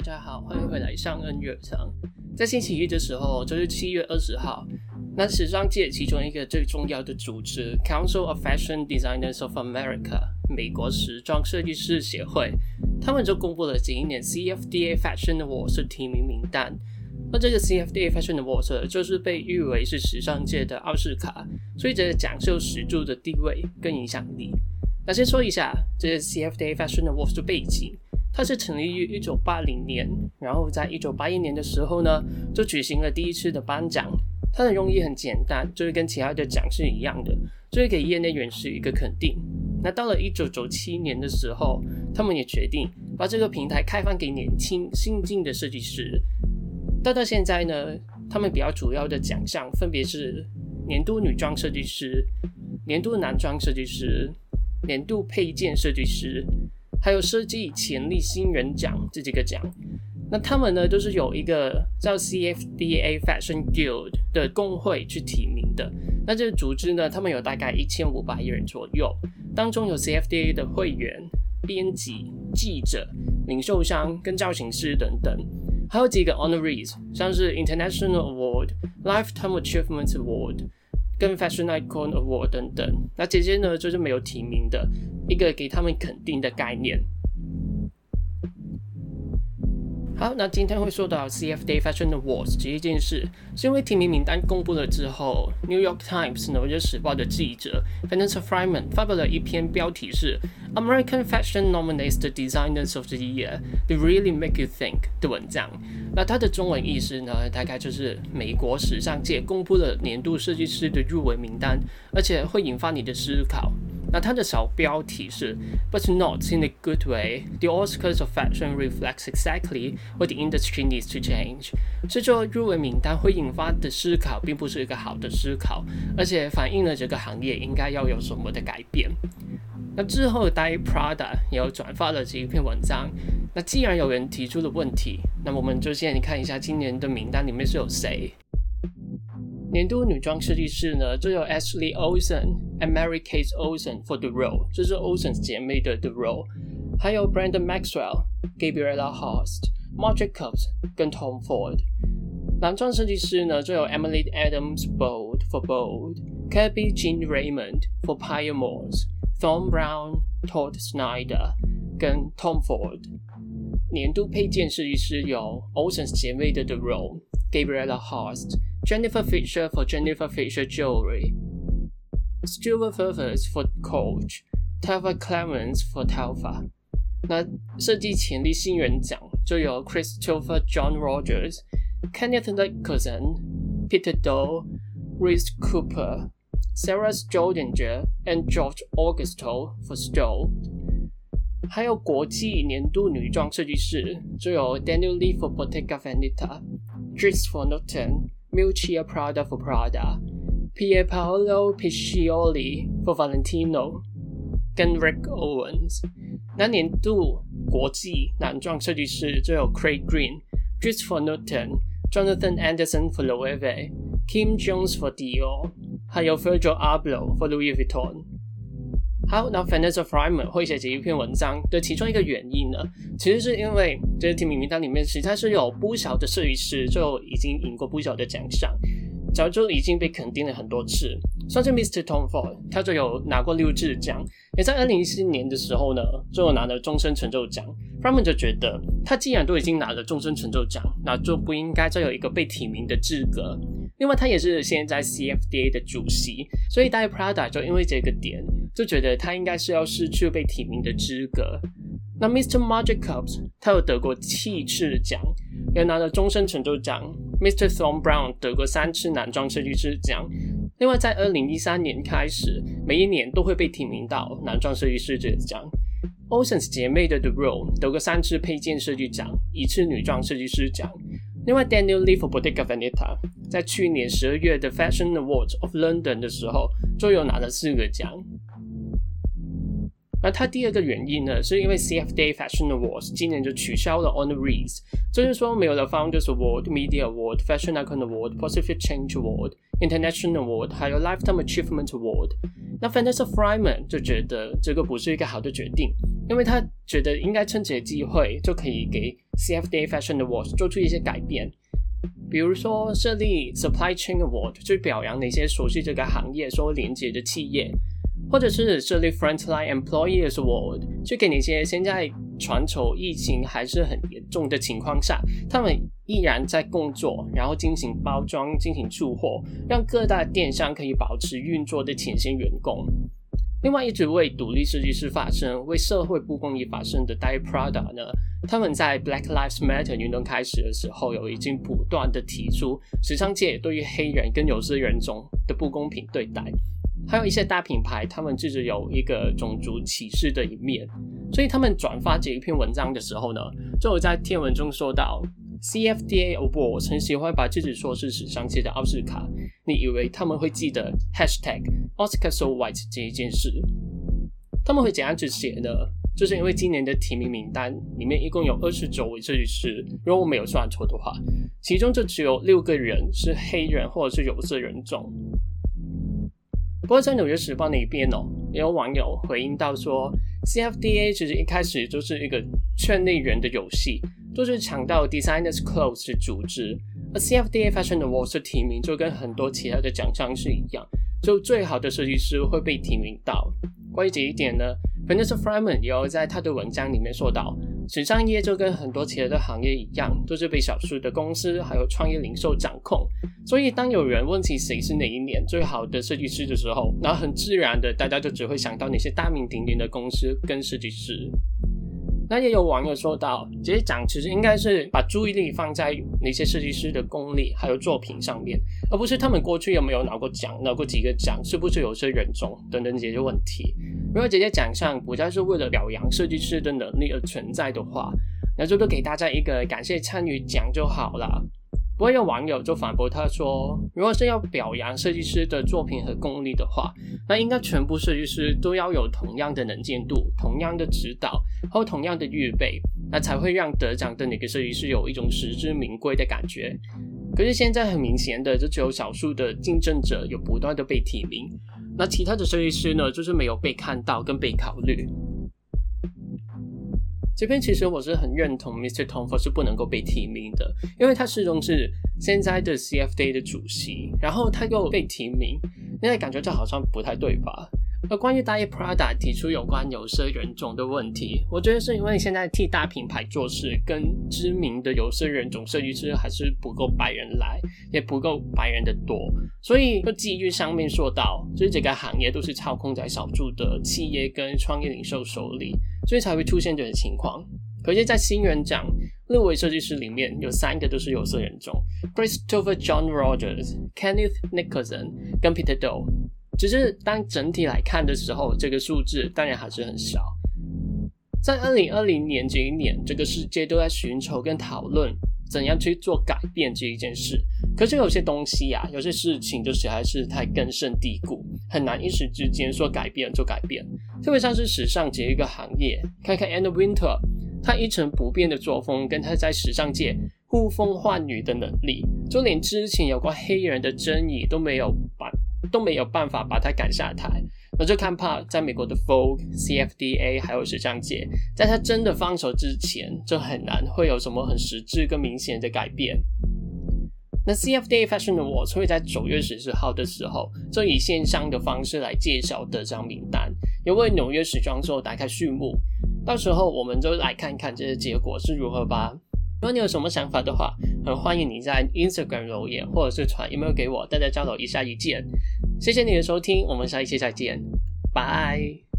大家好，欢迎回来上恩乐章。在星期一的时候，就是七月二十号，那时尚界其中一个最重要的组织 Council of Fashion Designers of America 美国时装设计师协会，他们就公布了今年 CFDA Fashion Awards 提名名单。那这个 CFDA Fashion Awards 就是被誉为是时尚界的奥斯卡，所以这个奖项十足的地位跟影响力。那先说一下这个 CFDA Fashion Awards 的背景。它是成立于一九八零年，然后在一九八一年的时候呢，就举行了第一次的颁奖。它的用意很简单，就是跟其他的奖是一样的，就是给业内人士一个肯定。那到了一九九七年的时候，他们也决定把这个平台开放给年轻新进的设计师。到到现在呢，他们比较主要的奖项分别是年度女装设计师、年度男装设计师、年度配件设计师。还有设计潜力新人奖这几个奖，那他们呢都是有一个叫 CFDA Fashion Guild 的工会去提名的。那这个组织呢，他们有大概一千五百人左右，当中有 CFDA 的会员、编辑、记者、零售商跟造型师等等，还有几个 honorees，像是 International Award、Lifetime Achievement Award。跟 Fashion Icon Award 等等，那这些呢就是没有提名的一个给他们肯定的概念。好，那今天会说到 CFDA Fashion Awards 这一件事，是因为提名名单公布了之后，《New York Times》纽约时报的记者 Vanessa Friedman 发表了一篇标题是 “American Fashion Nominates the Designers of the Year, They Really Make You Think” 的文章。那它的中文意思呢，大概就是美国时尚界公布了年度设计师的入围名单，而且会引发你的思考。那它的小标题是 "But not in a good way. The Oscars of fashion reflects exactly what the industry needs to change." 是说入围名单会引发的思考，并不是一个好的思考，而且反映了这个行业应该要有什么的改变。那之后，Die Prada 也有转发了这一篇文章。那既然有人提出了问题，那我们就先看一下今年的名单里面是有谁。年度女装设计师呢，就有 Ashley Olsen and Mary-Kate Olsen for The Row，这是 Olsen 姐妹的 The Row，还有 Brandon Maxwell、Gabriella Hearst、Marc Jacobs 跟 Tom Ford。男装设计师呢，就有 Emily Adams Bold for Bold、Kaby Jean Raymond for Pyer Moore、Thom Browne、Todd Snyder 跟 Tom Ford。年度配件设计师有 Olsen 姐妹的 The Row、Gabriella Hearst。Jennifer Fisher for Jennifer Fisher Jewelry, Stuart Vevers for Coach, Telfar Clemens for Telfar。那设计潜力新人奖就有 Christopher John Rogers, Kenneth Nicholson, Peter Do, Reese Cooper, Sarah Stoldinger and George Augusto for Staud。还有国际年度女装设计师就有 Daniel Lee for Bottega Veneta, Dries Van Noten。Miuccia Prada for Prada, Pierpaolo Piccioli for Valentino，跟 Rick Owens。那年度国际男装设计师就有 Craig Green, Dries Van Noten, Jonathan Anderson for Loewe, Kim Jones for Dior，还有 Virgil Abloh for Louis Vuitton。好，那 Vanessa Friedman 会写这一篇文章的其中一个原因呢，其实是因为这个提名名单里面实在是有不少的设计师就已经赢过不少的奖项，早就已经被肯定了很多次。像是 Mr. Tom Ford，他就有拿过六次奖，也在二零一四年的时候呢，就有拿了终身成就奖。f r a m a n 就觉得，他既然都已经拿了终身成就奖，那就不应该再有一个被提名的资格。另外，他也是现在 CFDA 的主席，所以戴 Prada 就因为这个点，就觉得他应该是要失去被提名的资格。那 Mr. Marc Jacobs 他有得过七次奖，也拿了终身成就奖。Mr. Thom Brown 得过三次男装设计师奖。另外，在二零一三年开始，每一年都会被提名到男装设计师这个奖。Olsen 姐妹的 The Row 得过三次配件设计奖，一次女装设计师奖。另外，Daniel Lee for Bottega Veneta 在去年十二月的 Fashion Awards of London 的时候，就有拿了四个奖。而他第二个原因呢，是因为 CFDA Fashion Awards 今年就取消了 honorees，就是说没有了 Founders Award、Media Award、Fashion Icon Award、Positive Change Award、International Award，还有 Lifetime Achievement Award。那 f a n e s s a Friedman 就觉得这个不是一个好的决定，因为他觉得应该趁这个机会就可以给 CFDA Fashion Awards 做出一些改变，比如说设立 Supply Chain Award 去表扬那些熟悉这个行业所连接的企业。或者是设立 Frontline Employees Award，去给那些现在全球疫情还是很严重的情况下，他们依然在工作，然后进行包装、进行出货，让各大电商可以保持运作的前线员工。另外，一直为独立设计师发声、为社会不公义发声的 Die Prada 呢，他们在 Black Lives Matter 运动开始的时候，有已经不断的提出时尚界对于黑人跟有色人种的不公平对待。还有一些大品牌，他们自己有一个种族歧视的一面，所以他们转发这一篇文章的时候呢，就有在贴文中说到，CFDA Awards 很喜欢把自己说是史上界的奥斯卡，你以为他们会记得 Hashtag Oscar So White 这一件事？他们会怎样子写呢？就是因为今年的提名名单里面一共有二十九位设计师，如果我没有算错的话，其中就只有六个人是黑人或者是有色人种。不过在纽约时报那边哦，也有网友回应到说，CFDA 其实一开始就是一个圈内人的游戏，就是抢到 Designers Club 的组织，而 CFDA Fashion Awards 的提名就跟很多其他的奖项是一样，就最好的设计师会被提名到。关于这一点呢，Vanessa Friedman 也有在他的文章里面说到。时尚业就跟很多其他的行业一样，都是被少数的公司还有创业零售掌控。所以，当有人问起谁是哪一年最好的设计师的时候，那很自然的，大家就只会想到那些大名鼎鼎的公司跟设计师。那也有网友说到，这些奖其实应该是把注意力放在那些设计师的功力还有作品上面，而不是他们过去有没有拿过奖、拿过几个奖、是不是有些人种等等这些问题。如果这些奖项不再是为了表扬设计师的能力而存在的话，那就都给大家一个感谢参与奖就好了。不过有网友就反驳他说，如果是要表扬设计师的作品和功力的话，那应该全部设计师都要有同样的能见度、同样的指导，和同样的预备，那才会让得奖的那个设计师有一种实至名归的感觉。可是现在很明显的，就只有少数的竞争者有不断的被提名，那其他的设计师呢，就是没有被看到跟被考虑。这边其实我是很认同，Mr. Tom Ford 是不能够被提名的，因为他始终是现在的 CFD 的主席，然后他又被提名，那感觉这好像不太对吧？而关于 Diet Prada 提出有关有色人种的问题，我觉得是因为现在替大品牌做事，跟知名的有色人种设计师还是不够白人来，也不够白人的多，所以就基于上面说到，就是这个行业都是操控在少数的企业跟创业领袖手里。所以才会出现这种情况。可是，在新人奖六位设计师里面，有三个都是有色人种：Christopher John Rogers、Kenneth Nicholson 跟 Peter Do。只是当整体来看的时候，这个数字当然还是很少。在二零二零年这一年，这个世界都在寻求跟讨论怎样去做改变这一件事。可是有些东西啊，有些事情就是还是太根深蒂固，很难一时之间说改变就改变。特别像是时尚这一个行业，看看 And Winter，他一成不变的作风，跟他在时尚界呼风唤雨的能力，就连之前有关黑人的争议都没有都没有办法把他赶下台。我就看怕，在美国的 Vogue、CFDA 还有时尚界，在他真的放手之前，就很难会有什么很实质跟明显的改变。那 CFDA Fashion Awards 会在九月十四号的时候，就以线上的方式来介绍得奖名单，也为纽约时装周打开序幕。到时候我们就来看看这些结果是如何吧。如果你有什么想法的话，很欢迎你在 Instagram 留言，或者是传 email 给我，大家交流一下意见。谢谢你的收听，我们下一期再见，拜。